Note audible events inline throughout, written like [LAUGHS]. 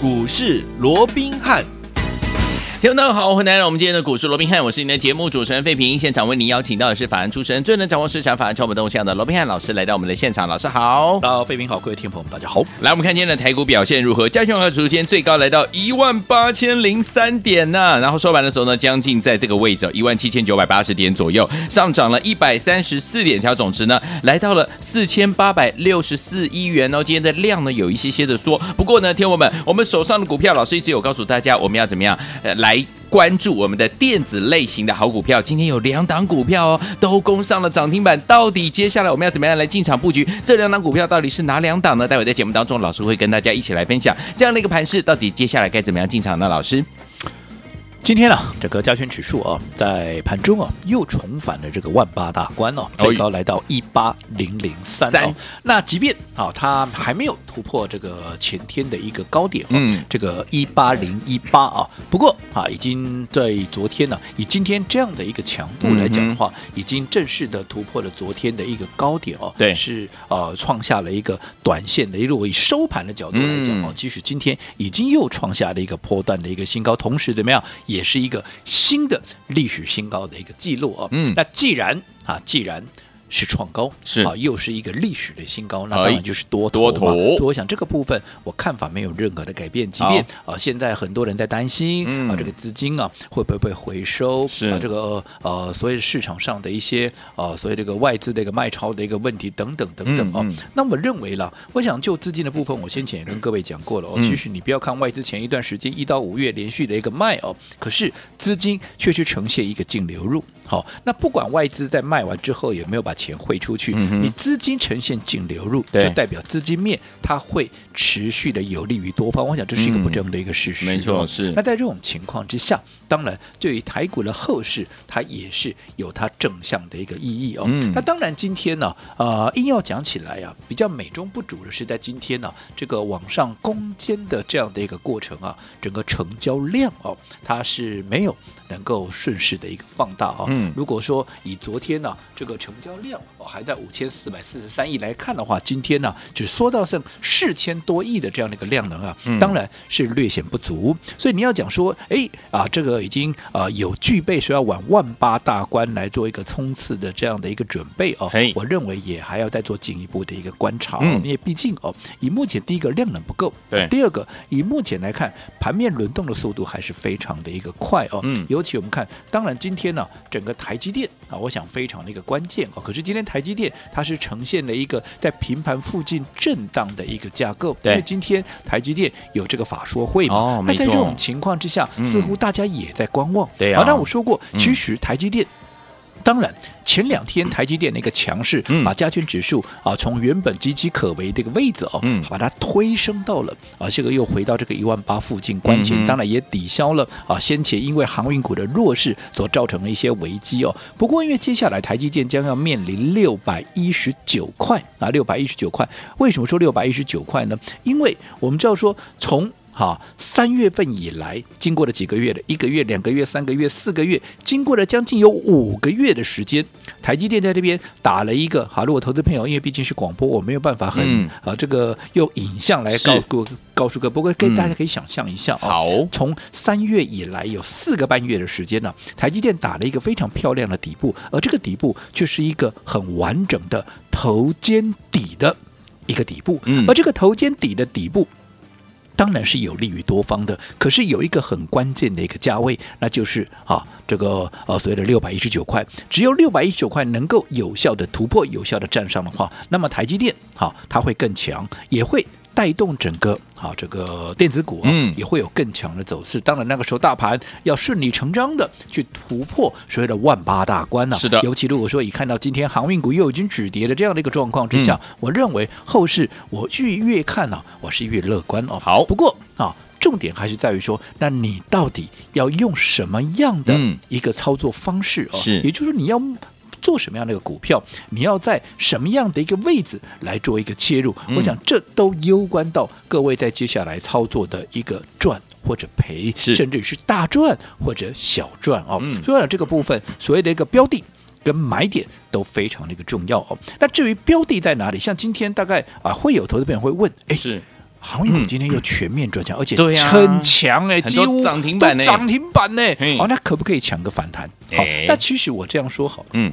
股市罗宾汉。听众大家好，欢迎来到我们今天的股市罗宾汉，我是你的节目主持人费平。现场为您邀请到的是法案出身、最能掌握市场法案成本动向的罗宾汉老师来到我们的现场。老师好，大家，费平好，各位听众朋友们大家好。来，我们看今天的台股表现如何？加权指数今天最高来到一万八千零三点呢、然后收盘的时候呢，将近在这个位置一万七千九百八十点左右，上涨了一百三十四点，条总值呢来到了四千八百六十四亿元哦。今天的量呢有一些些的缩，不过呢，听众们，我们手上的股票，老师一直有告诉大家，我们要怎么样呃来。来关注我们的电子类型的好股票，今天有两档股票哦，都攻上了涨停板。到底接下来我们要怎么样来进场布局？这两档股票到底是哪两档呢？待会在节目当中，老师会跟大家一起来分享这样的一个盘势，到底接下来该怎么样进场呢？老师。今天呢、啊，这个加权指数啊，在盘中啊又重返了这个万八大关哦，最高来到一八零零三哦。那即便啊，它还没有突破这个前天的一个高点，嗯，这个一八零一八啊，不过啊，已经在昨天呢、啊，以今天这样的一个强度来讲的话，嗯、已经正式的突破了昨天的一个高点哦。对，是呃创下了一个短线的一路，以收盘的角度来讲哦，即使今天已经又创下了一个波段的一个新高，同时怎么样？也是一个新的历史新高的一个记录哦。嗯，那既然啊，既然。是创高，是啊，又是一个历史的新高，那当然就是多头嘛。所以我想这个部分我看法没有任何的改变，即便啊现在很多人在担心啊这个资金啊会不会被回收，是啊这个呃所以市场上的一些啊所以这个外资的一个卖超的一个问题等等等等哦。那我认为了，我想就资金的部分，我先前也跟各位讲过了哦。其实你不要看外资前一段时间一到五月连续的一个卖哦，可是资金确实呈现一个净流入。好，那不管外资在卖完之后有没有把钱汇出去，嗯、你资金呈现净流入，就代表资金面它会持续的有利于多方。我想这是一个不争的一个事实。嗯、没错，是。那在这种情况之下，当然对于台股的后市，它也是有它正向的一个意义哦。嗯、那当然今天呢，呃，硬要讲起来啊，比较美中不足的是在今天呢，这个往上攻坚的这样的一个过程啊，整个成交量哦，它是没有能够顺势的一个放大啊。嗯、如果说以昨天呢、啊、这个成交量哦还在五千四百四十三亿来看的话，今天呢只缩到剩四千多亿的这样的一个量能啊，嗯、当然是略显不足。所以你要讲说，哎啊这个已经啊有具备说要往万八大关来做一个冲刺的这样的一个准备哦，我认为也还要再做进一步的一个观察，嗯、因为毕竟哦以目前第一个量能不够，对，第二个以目前来看盘面轮动的速度还是非常的一个快哦，嗯，尤其我们看，当然今天呢整个台积。电啊，我想非常的一个关键啊。可是今天台积电它是呈现了一个在平盘附近震荡的一个架构，因为今天台积电有这个法说会嘛。那在这种情况之下，嗯、似乎大家也在观望。对啊。那我说过，其实台积电。当然，前两天台积电的一个强势，把加权指数啊从原本岌岌可危的一个位置哦，把它推升到了啊这个又回到这个一万八附近关前，当然也抵消了啊先前因为航运股的弱势所造成的一些危机哦。不过因为接下来台积电将要面临六百一十九块啊，六百一十九块，为什么说六百一十九块呢？因为我们知道说从好，三月份以来，经过了几个月的一个月、两个月、三个月、四个月，经过了将近有五个月的时间，台积电在这边打了一个好。如果投资朋友，因为毕竟是广播，我没有办法很、嗯、啊，这个用影像来告告告诉各位，不过跟大家可以想象一下啊。好、嗯，从三月以来有四个半月的时间呢，台积电打了一个非常漂亮的底部，而这个底部却是一个很完整的头肩底的一个底部，嗯，而这个头肩底的底部。当然是有利于多方的，可是有一个很关键的一个价位，那就是啊，这个呃所谓的六百一十九块，只有六百一十九块能够有效的突破、有效的站上的话，那么台积电好，它会更强，也会。带动整个啊，这个电子股嗯，也会有更强的走势。当然那个时候大盘要顺理成章的去突破所谓的万八大关呢、啊。是的，尤其如果说一看到今天航运股又已经止跌的这样的一个状况之下，嗯、我认为后市我越越看呢、啊，我是越乐观哦。好，不过啊，重点还是在于说，那你到底要用什么样的一个操作方式哦？是，也就是说你要。做什么样的一个股票，你要在什么样的一个位置来做一个切入？嗯、我想这都攸关到各位在接下来操作的一个赚或者赔，甚至是大赚或者小赚哦。嗯、所以呢，这个部分所谓的一个标的跟买点都非常的一个重要哦。那至于标的在哪里？像今天大概啊会有投资朋友会问，哎，是航运股今天又全面转强，而且很强哎，几乎涨停板呢都涨停板呢嘿。哦，那可不可以抢个反弹？好哎，那其实我这样说好了，嗯，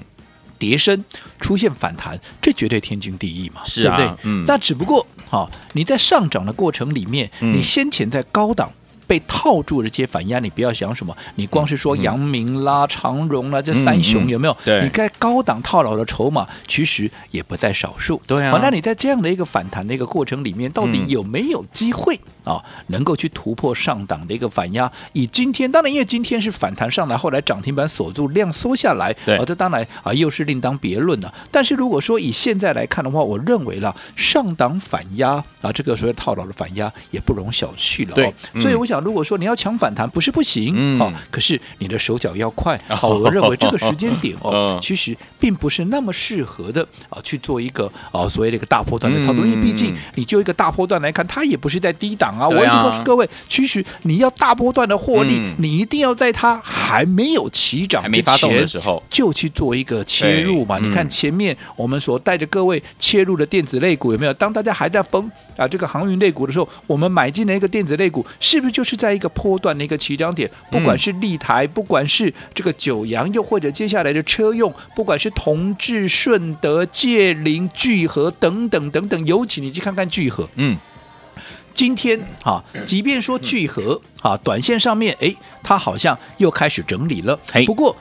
跌升出现反弹，这绝对天经地义嘛，是啊对不对？嗯那只不过好，你在上涨的过程里面，嗯你先前在高档。被套住的这些反压，你不要想什么，你光是说阳明啦、长荣啦，这三雄嗯有没有？对你该高档套牢的筹码，其实也不在少数。对啊那你在这样的一个反弹的一个过程里面，到底嗯有没有机会啊，能够去突破上档的一个反压？以今天，当然因为今天是反弹上来，后来涨停板锁住，量缩下来，对啊，这当然啊又是另当别论了。但是如果说以现在来看的话，我认为啦，上档反压啊，这个所谓套牢的反压也不容小觑了、哦。所以我想，如果说你要抢反弹，不是不行，嗯哦，可是你的手脚要快。[LAUGHS] 好、我认为这个时间点哦嗯，其实并不是那么适合的啊，去做一个啊所谓的一个大波段的操作，嗯因为毕竟你就一个大波段来看，它也不是在低档啊。啊我一直告诉各位，其实你要大波段的获利，嗯你一定要在它还没有起涨之还没发动的时候就去做一个切入嘛。嗯你看前面我们所带着各位切入的电子类股有没有？当大家还在疯啊这个航运类股的时候，我们买进了一个电子类股，是不是就是在一个波段的一个起涨点？不管是立台，不管是这个九阳，又或者接下来的车用，不管是同志、顺德、界林、聚合等等等等，尤其你去看看聚合，嗯，今天啊，即便说聚合啊，短线上面哎，它好像又开始整理了。不过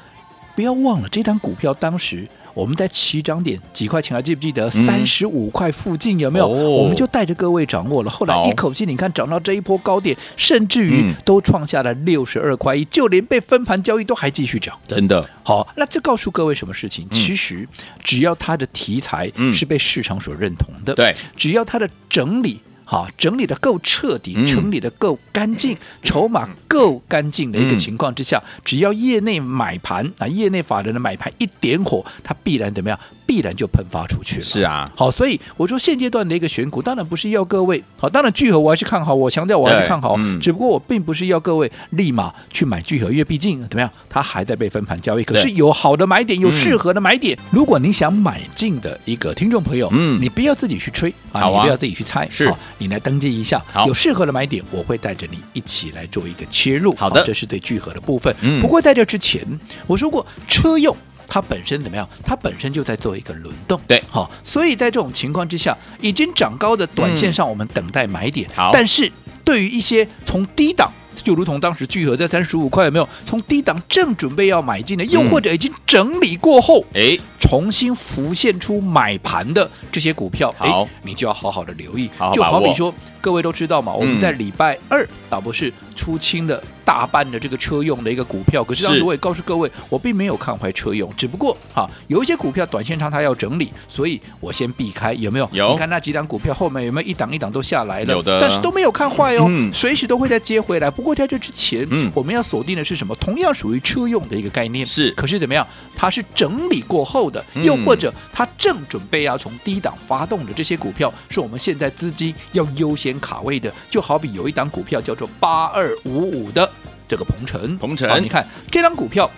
不要忘了，这张股票当时我们在起涨点几块钱，还记不记得？嗯三十五块附近有没有？哦我们就带着各位掌握了。后来一口气，你看涨到这一波高点，甚至于嗯都创下了六十二块一，就连被分盘交易都还继续涨。真的，好，那这告诉各位什么事情？其实只要它的题材嗯是被市场所认同的，对，只要它的整理。好，整理的够彻底，嗯整理的够干净，筹码够干净的一个情况之下，只要业内买盘啊，业内法人的买盘一点火，它必然怎么样？必然就喷发出去了。是啊，好，所以我说现阶段的一个选股，当然不是要各位好，当然聚合我还是看好，我强调我还是看好，嗯只不过我并不是要各位立马去买聚合，因为毕竟怎么样，它还在被分盘交易。可是有好的买点，有嗯适合的买点，如果你想买进的一个听众朋友，嗯你不要自己去吹好啊你不要自己去猜，是好你来登记一下，有适合的买点，我会带着你一起来做一个切入。好的这是对聚合的部分。嗯不过在这之前，我说过车用。它本身怎么样？它本身就在做一个轮动，对好，所以在这种情况之下，已经涨高的短线上，我们等待买点。嗯好但是对于一些从低档，就如同当时聚合在三十五块，有没有？从低档正准备要买进的，又嗯或者已经整理过后，哎，重新浮现出买盘的这些股票，好哎，你就要好好的留意。好好就好比说，各位都知道嘛，我们嗯在礼拜二啊，不是出清了大半的这个车用的一个股票，可是当是时我也告诉各位，我并没有看坏车用，只不过哈、有一些股票短线上它要整理，所以我先避开，有没有？有你看那几档股票后面有没有一档一档都下来了？有的但是都没有看坏哦，嗯随时都会再接回来。不过在这之前，嗯我们要锁定的是什么？同样属于车用的一个概念，是可是怎么样？它是整理过后的，嗯又或者它正准备要从低档发动的这些股票，是我们现在资金要优先卡位的。就好比有一档股票叫做八二五五的这个鹏程，鹏程。好你看这张股票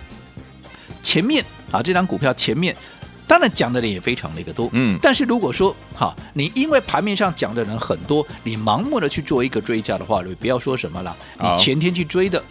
前面啊，这张股票前面。当然讲的人也非常的一个多，嗯。但是如果说哈，你因为盘面上讲的人很多，你盲目的去做一个追加的话，你不要说什么了，你前天去追的，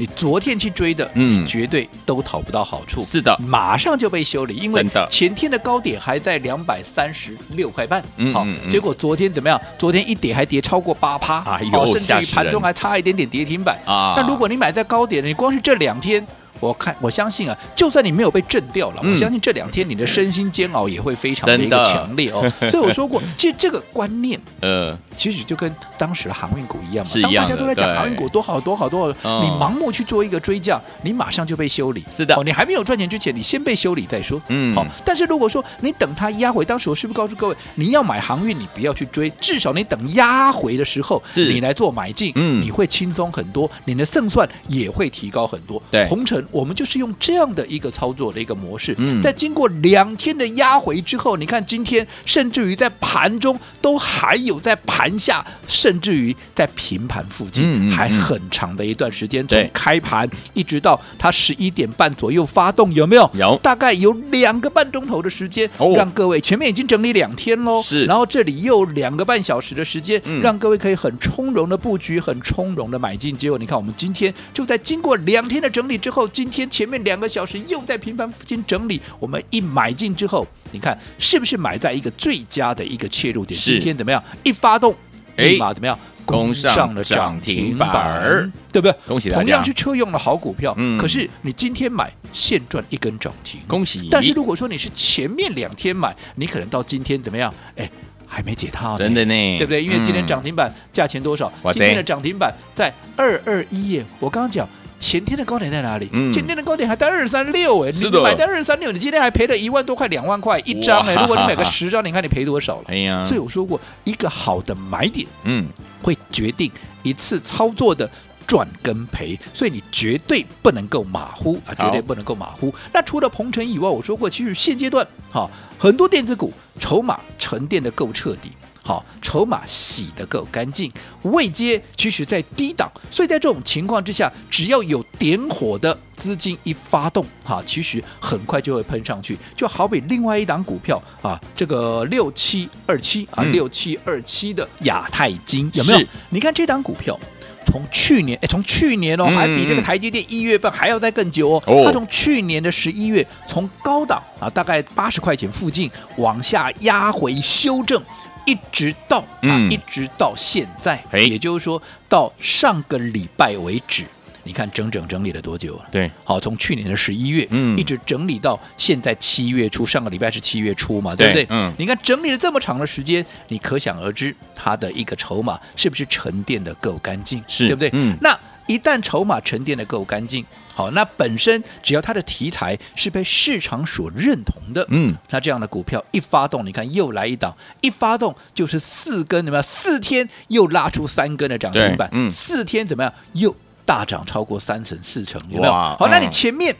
你昨天去追的，嗯。你绝对都讨不到好处。是的。马上就被修理，因为前天的高点还在两百三十六块半，好嗯嗯，嗯结果昨天怎么样？昨天一跌还跌超过八趴，哎甚至于盘中还差一点点跌停板。啊。那如果你买在高点，你光是这两天。我看，我相信啊，就算你没有被震掉了，嗯我相信这两天你的身心煎熬也会非常的一个强烈哦。[LAUGHS] 所以我说过，其实这个观念呃，其实就跟当时的航运股一样嘛。当大家都在讲航运股多好多好多好，嗯你盲目去做一个追价，你马上就被修理。是的哦，你还没有赚钱之前，你先被修理再说。嗯好、但是如果说你等它压回，当时我是不是告诉各位，你要买航运，你不要去追，至少你等压回的时候，是你来做买进，嗯你会轻松很多，你的胜算也会提高很多。对红尘我们就是用这样的一个操作的一个模式，嗯。在经过两天的压回之后，你看今天甚至于在盘中都还有在盘下，甚至于在平盘附近，还很长的一段时间，从开盘一直到它十一点半左右发动，有没有？有。大概有两个半钟头的时间，哦。让各位前面已经整理两天喽，是。然后这里又两个半小时的时间，嗯。让各位可以很从容的布局，很从容的买进。结果你看，我们今天就在经过两天的整理之后，今天前面两个小时又在频繁附近整理，我们一买进之后，你看是不是买在一个最佳的一个切入点？今天怎么样？一发动，哎立马怎么样？攻上了涨停停板板，对不对？恭喜大家同样是车用的好股票，嗯可是你今天买现赚一根涨停，恭喜！但是如果说你是前面两天买，你可能到今天怎么样？哎，还没解套，真的呢，对不对？因为今天嗯涨停板价钱多少？哇今天的涨停板在二二一耶。我刚刚讲前天的高点在哪里？嗯前天的高点还在二三六哎，你买在二三六，你今天还赔了一万多块、两万块一张哎。如果你买个 [LAUGHS] 十张，你看你赔多少了？哎呀，所以我说过，一个好的买点嗯，会决定一次操作的。赚跟赔，所以你绝对不能够马虎啊，绝对不能够马虎。那除了鹏程以外，我说过，其实现阶段哈、很多电子股筹码沉淀的够彻底，好，筹码洗得够干净，未接其实在低档，所以在这种情况之下，只要有点火的资金一发动，哈，其实很快就会喷上去，就好比另外一档股票啊，这个六七二七啊，嗯六七二七的亚太金有没有？你看这档股票。从去年，哎，从去年哦，嗯还比这个台积电一月份还要再更久哦。哦它从去年的十一月，从高档啊，大概八十块钱附近往下压回修正，一直到啊，嗯一直到现在，哎也就是说到上个礼拜为止，你看整整整理了多久了？对，好，从去年的十一月，嗯一直整理到现在七月初，上个礼拜是七月初嘛，对不对？嗯你看整理了这么长的时间，你可想而知，它的一个筹码是不是沉淀的够干净，是对不对？嗯那一旦筹码沉淀的够干净，好，那本身只要它的题材是被市场所认同的，嗯，那这样的股票一发动，你看又来一档，一发动就是四根，怎么样？四天又拉出三根的涨停板，嗯四天怎么样？又大涨超过三成四成，有没有？好，那你嗯前面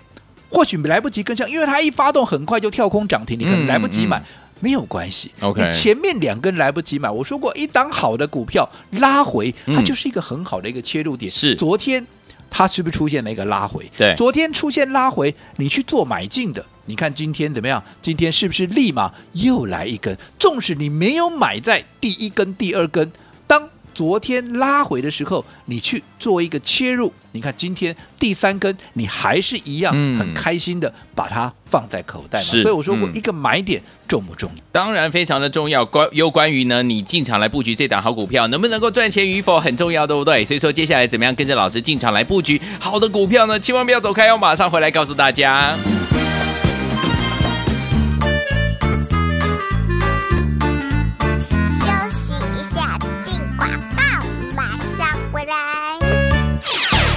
或许来不及跟上，因为它一发动很快就跳空涨停，你可能来不及买。嗯没有关系 OK 你前面两根来不及买，我说过，一档好的股票拉回，嗯它就是一个很好的一个切入点。是昨天它是不是出现了一个拉回？对昨天出现拉回，你去做买进的，你看今天怎么样？今天是不是立马又来一根？纵使你没有买在第一根、第二根，当昨天拉回的时候，你去做一个切入，你看今天第三根，你还是一样嗯很开心的把它放在口袋嘛。是所以我说过，嗯一个买点重不重要？当然非常的重要。关又关于呢，你进场来布局这档好股票，能不能够赚钱与否很重要，对不对？所以说接下来怎么样跟着老师进场来布局好的股票呢？千万不要走开哦，马上回来告诉大家。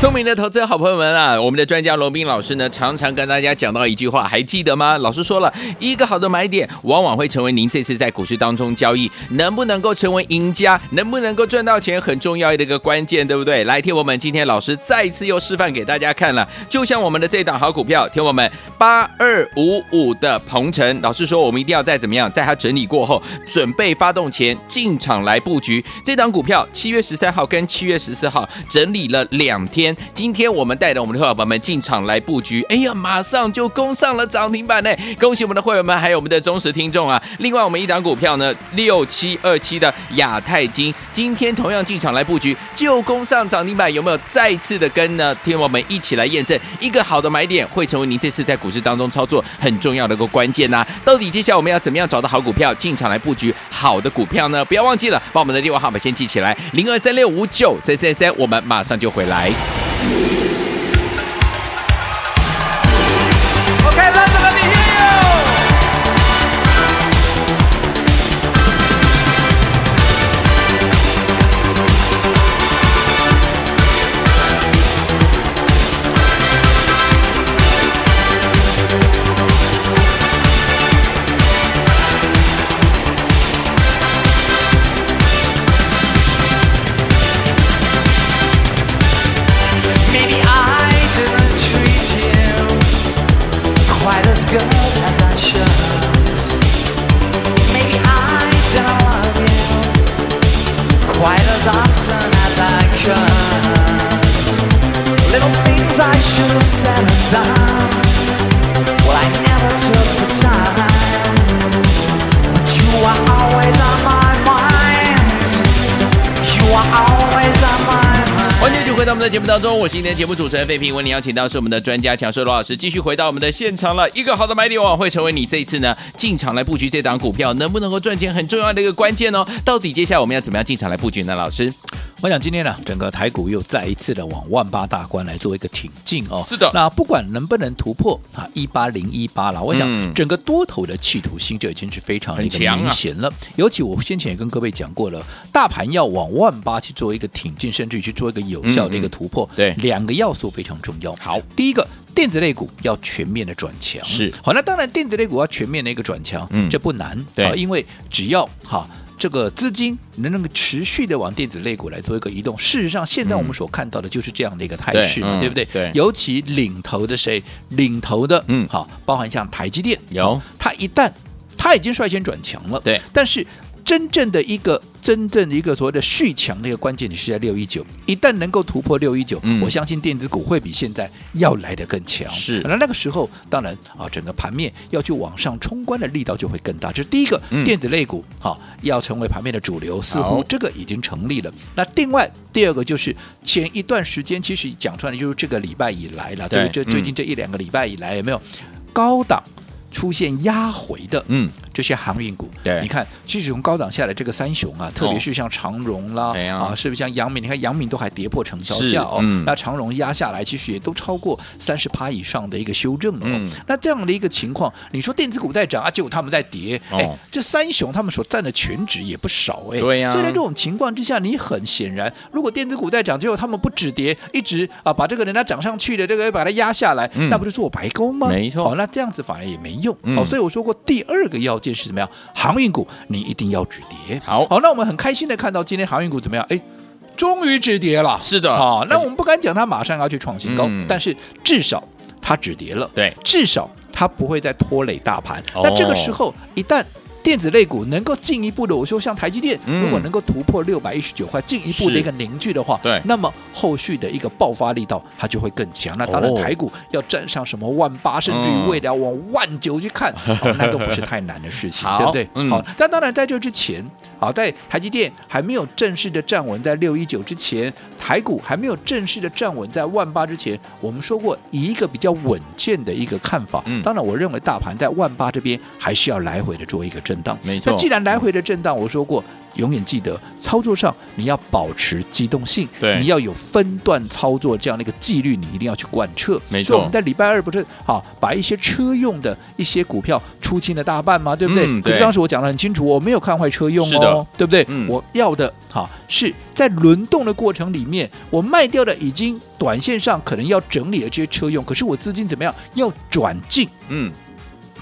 聪明的投资好朋友们啊，我们的专家罗斌老师呢，常常跟大家讲到一句话，还记得吗？老师说了一个好的买点，往往会成为您这次在股市当中交易能不能够成为赢家，能不能够赚到钱，很重要的一个关键，对不对？来，听我们今天老师再一次又示范给大家看了，就像我们的这档好股票，听我们八二五五的鹏程，老师说我们一定要在怎么样，在它整理过后，准备发动前进场来布局这档股票。七月十三号跟七月十四号整理了两天。今天我们带着我们的会员们进场来布局，哎呀，马上就攻上了涨停板呢！恭喜我们的会员们，还有我们的忠实听众啊！另外，我们一档股票呢，六七二七的亚太金，今天同样进场来布局，就攻上涨停板，有没有再次的跟呢？听我们一起来验证，一个好的买点会成为您这次在股市当中操作很重要的一个关键呐、到底接下来我们要怎么样找到好股票进场来布局好的股票呢？不要忘记了，把我们的电话号码先记起来，零二三六五九三三三，我们马上就回来。Thank you. 节目当中，我是今天节目主持人费平。为你邀请到是我们的专家强势罗老师，继续回到我们的现场了。一个好的买点往往会成为你这一次呢进场来布局这档股票能不能够赚钱很重要的一个关键哦。到底接下来我们要怎么样进场来布局呢？老师，我想今天呢，整个台股又再一次的往万八大关来做一个挺进哦。是的那不管能不能突破啊一八零一八了，我想嗯整个多头的企图心就已经是非常的一个明显了。尤其我先前也跟各位讲过了，大盘要往万八去做一个挺进，甚至于去做一个有效的一个突破，嗯对两个要素非常重要。好，第一个。电子类股要全面的转强，是好。那当然，电子类股要全面的一个转强，嗯这不难，对啊因为只要哈。这个资金能能够持续的往电子类股来做一个移动，事实上，现在我们所看到的就是这样的一个态势嘛，对不对？对。尤其领头的谁？领头的，嗯。好，包含像台积电，有。它一旦它已经率先转强了，对。但是真正的一个真正的一个所谓的续强的一个关键，你是在六一九，一旦能够突破六一九，我相信电子股会比现在要来的更强。是。那那个时候，当然啊，整个盘面要去往上冲关的力道就会更大。这是第一个，嗯。电子类股好要成为盘面的主流，似乎这个已经成立了。那另外第二个就是前一段时间，其实讲出来的就是这个礼拜以来了，对？这最嗯近这一两个礼拜以来有没有高档？出现压回的，嗯，这些航运股，对。你看，其实从高档下来这个三雄啊，特别是像长荣啦，对啊啊，是不是像阳明？你看阳明都还跌破成交价哦，嗯。那长荣压下来，其实也都超过三十趴以上的一个修正了、哦。嗯。那这样的一个情况，你说电子股在涨啊，结果他们在跌，哦。哎，这三雄他们所占的权值也不少哎，对呀。所以在这种情况之下，你很显然，如果电子股在涨，结果他们不止跌，一直啊把这个人家涨上去的这个把它压下来，嗯。那不是做白工吗？没错。好、那这样子反而也没用。嗯。好、所以我说过第二个要件是怎么样？航运股你一定要止跌。好好，那我们很开心的看到今天航运股怎么样？哎，终于止跌了。是的好、那我们不敢讲它马上要去创新高，嗯但是至少它止跌了。对至少它不会再拖累大盘。哦那这个时候一旦电子类股能够进一步的，我说像台积电，嗯。如果能够突破六百一十九块，进一步的一个凝聚的话，对。那么后续的一个爆发力道它就会更强。那当然哦台股要站上什么万八，甚至于未来往万九去看，哦 [LAUGHS] 那都不是太难的事情，对不对？嗯。好，但当然在这之前，好，在台积电还没有正式的站稳在六一九之前，台股还没有正式的站稳在万八之前，我们说过以一个比较稳健的一个看法。嗯。当然，我认为大盘在万八这边还是要来回的做一个震荡。没错那既然来回的震荡，我说过。永远记得操作上你要保持机动性，对你要有分段操作这样的一个纪律，你一定要去贯彻。没错所以我们在礼拜二不是好把一些车用的一些股票出清了大半吗？对不对？嗯对可是当时我讲的很清楚，我没有看坏车用哦，对不对？嗯我要的好是在轮动的过程里面，我卖掉的已经短线上可能要整理的这些车用，可是我资金怎么样要转进？嗯，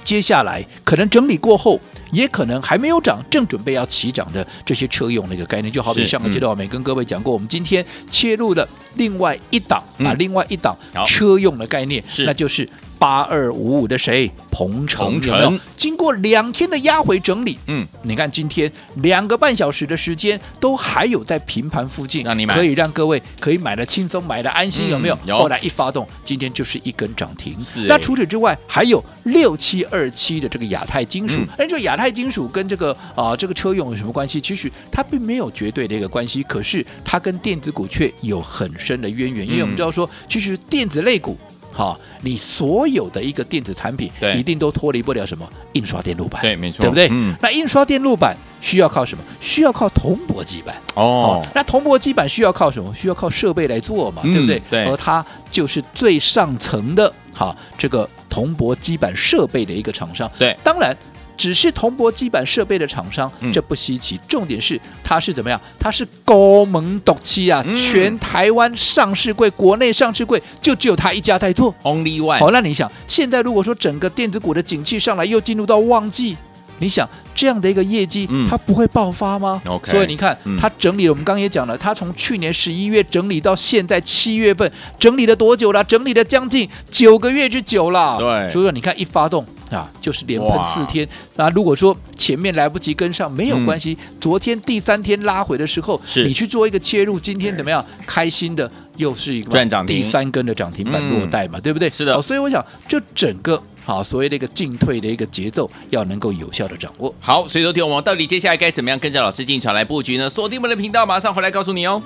接下来可能整理过后，也可能还没有涨，正准备要起涨的这些车用的一个概念，就好比上个阶段我们也跟各位讲过，我们今天切入了另外一档、嗯。啊，另外一档车用的概念，那就是。八二五五的谁？鹏程鹏程经过两天的压回整理，嗯，你看今天两个半小时的时间，都还有在平盘附近，让你买可以让各位可以买的轻松，买的安心，有没有？嗯有后来一发动，今天就是一根涨停。是欸那除此之外，还有六七二七的这个亚太金属嗯，那、就亚太金属跟这个啊、这个车用有什么关系？其实它并没有绝对的一个关系，可是它跟电子股却有很深的渊源，因为我们知道说，其实电子类股。好，你所有的一个电子产品，对一定都脱离不了什么印刷电路板，对没错对不对？嗯那印刷电路板需要靠什么？需要靠铜箔基板。哦，那铜箔基板需要靠什么？需要靠设备来做嘛，嗯对不对？对而它就是最上层的，好，这个铜箔基板设备的一个厂商。对当然。只是铜箔基板设备的厂商，嗯这不稀奇。重点是它是怎么样？它是高门独期啊！嗯全台湾上市柜、国内上市柜就只有它一家在做。Only One，好，那你想，现在如果说整个电子股的景气上来，又进入到旺季，你想这样的一个业绩，嗯它不会爆发吗 OK 所以你看嗯，它整理了，我们刚刚也讲了，它从去年十一月整理到现在七月份，整理了多久了？整理了将近九个月之久了。对所以说你看一发动。啊，就是连喷四天。那如果说前面来不及跟上，没有关系。嗯、昨天第三天拉回的时候，是你去做一个切入，今天怎么样？开心的又是一个赚涨停第三根的涨停板落袋嘛，嗯、对不对？是的。哦、所以我想，这整个好所谓的一个进退的一个节奏，要能够有效的掌握。好，所以说听我们到底接下来该怎么样跟着老师进场来布局呢？锁定我们的频道，马上回来告诉你哦。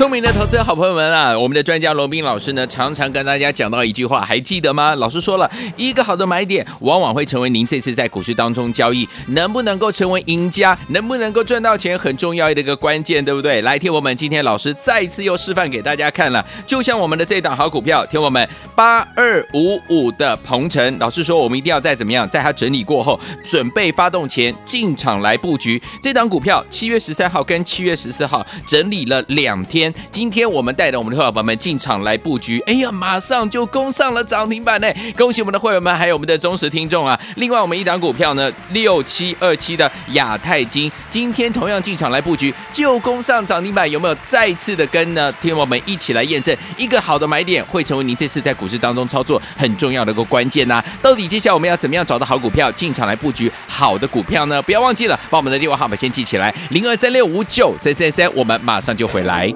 聪明的投资好朋友们啊，我们的专家罗宾老师呢，常常跟大家讲到一句话，还记得吗？老师说了一个好的买点，往往会成为您这次在股市当中交易能不能够成为赢家，能不能够赚到钱很重要的一个关键，对不对？来，听我们今天老师再一次又示范给大家看了，就像我们的这档好股票，听我们八二五五的鹏程，老师说我们一定要在怎么样，在它整理过后，准备发动前进场来布局这档股票。七月十三号跟七月十四号整理了两天今天我们带着我们的会员朋友们进场来布局，哎呀，马上就攻上了涨停板呢！恭喜我们的会员们，还有我们的忠实听众啊！另外，我们一档股票呢，六七二七的亚太金，今天同样进场来布局，就攻上涨停板，有没有再次的跟呢？听我们一起来验证，一个好的买点会成为您这次在股市当中操作很重要的一个关键呐、到底接下来我们要怎么样找到好股票进场来布局好的股票呢？不要忘记了，把我们的电话号码先记起来，零二三六五九三三三，我们马上就回来。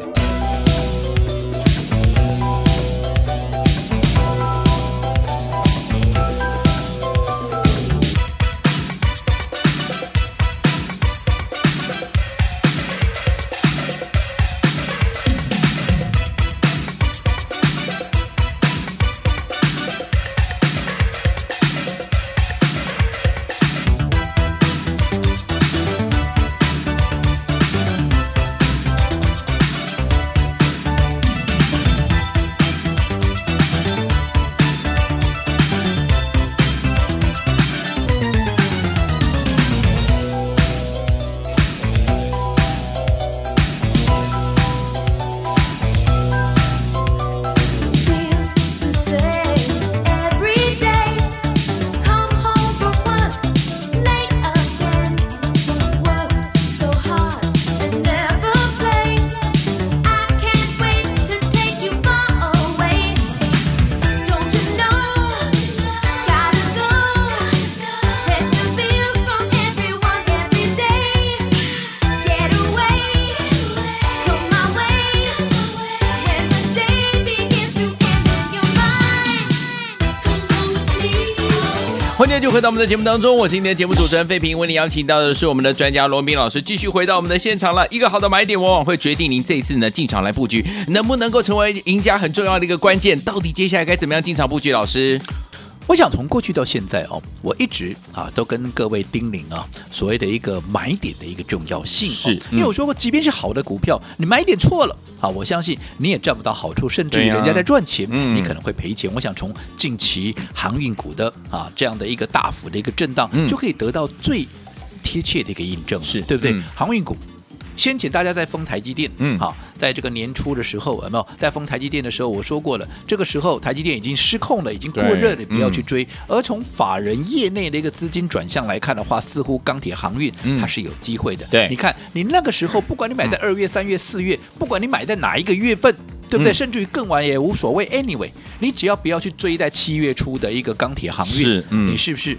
欢迎就回到我们的节目当中，我是今天的节目主持人费平，为您邀请到的是我们的专家罗宾老师，继续回到我们的现场了。一个好的买点，往往会决定您这一次呢进场来布局，能不能够成为赢家，很重要的一个关键。到底接下来该怎么样进场布局？老师？我想从过去到现在哦，我一直啊都跟各位叮咛啊，所谓的一个买点的一个重要性。是，因为我说过，即便是好的股票，你买点错了啊，我相信你也赚不到好处，甚至于人家在赚钱，你可能会赔钱。我想从近期航运股的啊这样的一个大幅的一个震荡，就可以得到最贴切的一个印证，是对不对？航运股。先前大家在封台积电，嗯，好，在这个年初的时候有没有在封台积电的时候，我说过了，这个时候台积电已经失控了，已经过热了，不要去追。而从法人业内的一个资金转向来看的话，似乎钢铁航运它是有机会的。对，你看你那个时候，不管你买在二月、三月、四月，不管你买在哪一个月份，对不对？甚至于更晚也无所谓。Anyway，你只要不要去追在七月初的一个钢铁航运，是，你是不是？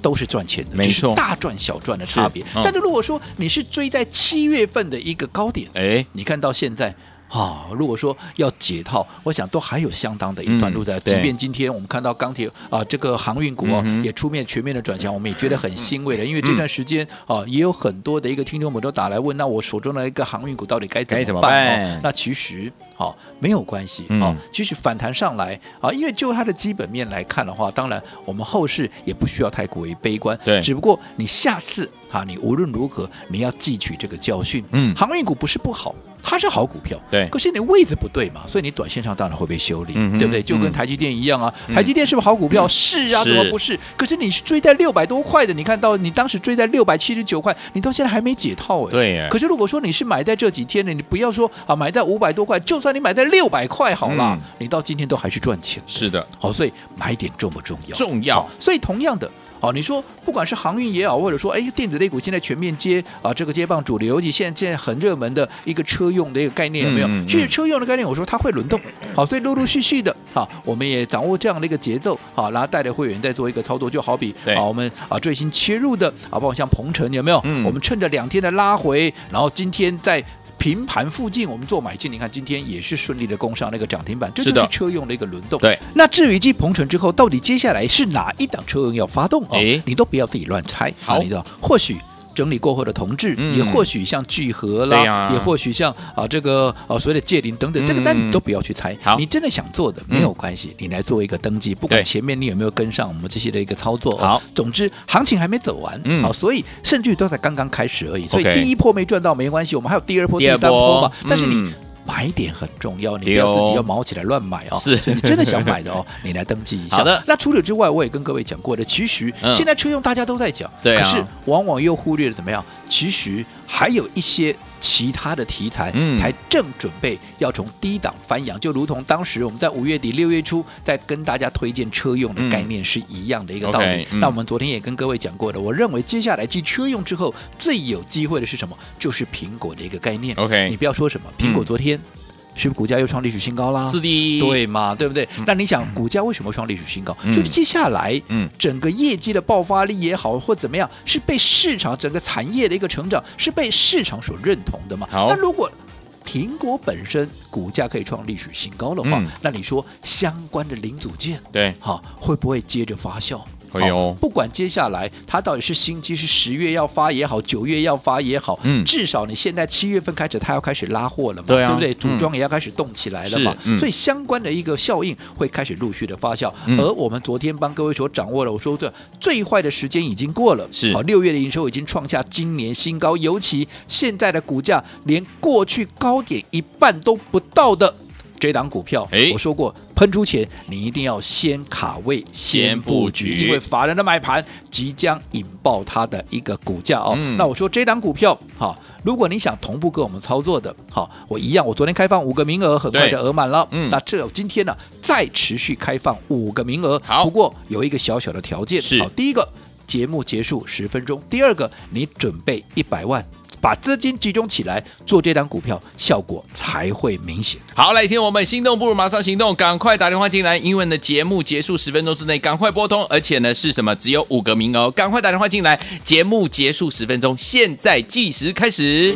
都是赚钱的，没错，大赚小赚的差别。但是如果说你是追在七月份的一个高点，哎，你看到现在。啊、哦，如果说要解套，我想都还有相当的一段路在。嗯、即便今天我们看到钢铁啊，这个航运股哦，嗯、也出面全面的转强，我们也觉得很欣慰的。因为这段时间啊、嗯，也有很多的一个听众们都打来问，那我手中的一个航运股到底该怎么办？那其实哦，没有关系哦，其实反弹上来啊，因为就它的基本面来看的话，当然我们后市也不需要太过于悲观。对，只不过你下次啊，你无论如何你要汲取这个教训。嗯，航运股不是不好。它是好股票，对，可是你位置不对嘛，所以你短线上当然会被修理，嗯、对不对？就跟台积电一样啊，嗯、台积电是不是好股票？嗯、是啊，怎么不是？可是你是追在六百多块的，你看到你当时追在六百七十九块，你到现在还没解套哎。对。可是如果说你是买在这几天的，你不要说啊，买在五百多块，就算你买在六百块好了，嗯、你到今天都还是赚钱。是的，好，所以买点重不重要？重要。所以同样的。好，你说不管是航运也好，或者说哎电子类股现在全面接啊这个接棒主流，尤其现在现在很热门的一个车用的一个概念有没有？嗯嗯嗯其实车用的概念，我说它会轮动，好，所以陆陆续续的，好，我们也掌握这样的一个节奏，好，然后带着会员在做一个操作，就好比啊我们啊最新切入的啊，包括像鹏程有没有？嗯我们趁着两天的拉回，然后今天在。平盘附近，我们做买进，你看今天也是顺利的攻上那个涨停板，这就是车用的一个轮动。对，那至于继鹏程之后，到底接下来是哪一档车用要发动？哦诶，你都不要自己乱猜。好啊你知道，或许。整理过后的同志，嗯也或许像聚合啦，对呀也或许像啊这个啊所谓的借零等等，嗯这个单你都不要去猜。好你真的想做的嗯没有关系，你来做一个登记，不管前面你有没有跟上我们这些的一个操作。哦好，总之行情还没走完，嗯好，所以甚至于都才刚刚开始而已。所以第一波没赚到没关系，我们还有第二波、第三波嘛。但是你嗯买点很重要，你不要自己要毛起来乱买哦。是你真的想买的哦，[LAUGHS] 你来登记一下。好的那除此之外，我也跟各位讲过的，其实嗯现在车用大家都在讲，对啊可是往往又忽略了怎么样？其实还有一些其他的题材，嗯才正准备要从低档翻扬，就如同当时我们在五月底、六月初在跟大家推荐车用的概念是一样的一个道理。嗯那我们昨天也跟各位讲过的，我认为接下来继车用之后，最有机会的是什么？就是苹果的一个概念。OK 你不要说什么，苹果昨天。是不是股价又创历史新高啦？是的，对嘛，对不对？那你想，股价为什么创历史新高？嗯就是接下来，嗯整个业绩的爆发力也好，或怎么样，是被市场整个产业的一个成长是被市场所认同的嘛？好那如果苹果本身股价可以创历史新高的话，嗯那你说相关的零组件，对，好，会不会接着发酵？不管接下来它到底是新机是十月要发也好，九月要发也好，嗯。至少你现在七月份开始，它要开始拉货了嘛，对啊。不对？嗯组装也要开始动起来了嘛，所以相关的一个效应会开始陆续的发酵。嗯。而我们昨天帮各位所掌握了，我说对，最坏的时间已经过了，是。好，六月的营收已经创下今年新高，尤其现在的股价连过去高点一半都不到的。这档股票哎，我说过，喷出前你一定要先卡位、先布局因为法人的买盘即将引爆它的一个股价哦。嗯那我说这档股票，好，如果你想同步跟我们操作的，好，我一样，我昨天开放五个名额，很快对的额满了。嗯那这今天呢，再持续开放五个名额。好不过有一个小小的条件，是好，第一个节目结束十分钟，第二个你准备一百万。把资金集中起来做这档股票，效果才会明显。好，来听我们心动不如马上行动，赶快打电话进来，因为呢节目结束十分钟之内赶快拨通，而且呢是什么？只有五个名额，赶快打电话进来，节目结束十分钟，现在计时开始。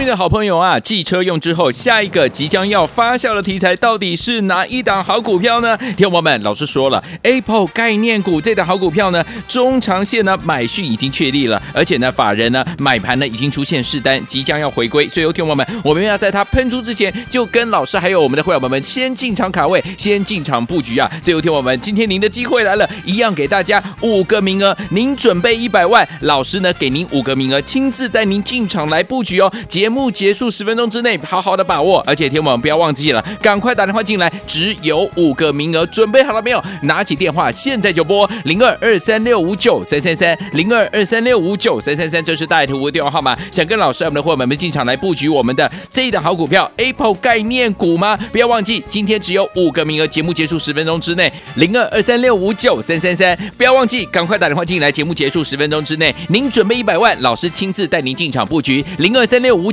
明的好朋友啊，汽车用之后，下一个即将要发酵的题材到底是哪一档好股票呢？听友们，老师说了，Apple 概念股这档好股票呢，中长线呢买续已经确立了，而且呢法人呢买盘呢已经出现试单，即将要回归，所以有听友们，我们要在它喷出之前，就跟老师还有我们的会员们们先进场卡位，先进场布局啊！所以有听众朋友们，今天您的机会来了，一样给大家五个名额，您准备一百万，老师呢给您五个名额，亲自带您进场来布局哦。节目结束十分钟之内，好好的把握，而且听我们不要忘记了，赶快打电话进来，只有五个名额，准备好了没有？拿起电话，现在就拨零二二三六五九三三三零二二三六五九三三三，这是大图的电话号码。想跟老师我们的伙伴们进场来布局我们的这一档好股票 Apple 概念股吗？不要忘记，今天只有五个名额，节目结束十分钟之内，零二二三六五九三三三，不要忘记，赶快打电话进来，节目结束十分钟之内，您准备一百万，老师亲自带您进场布局零二三六五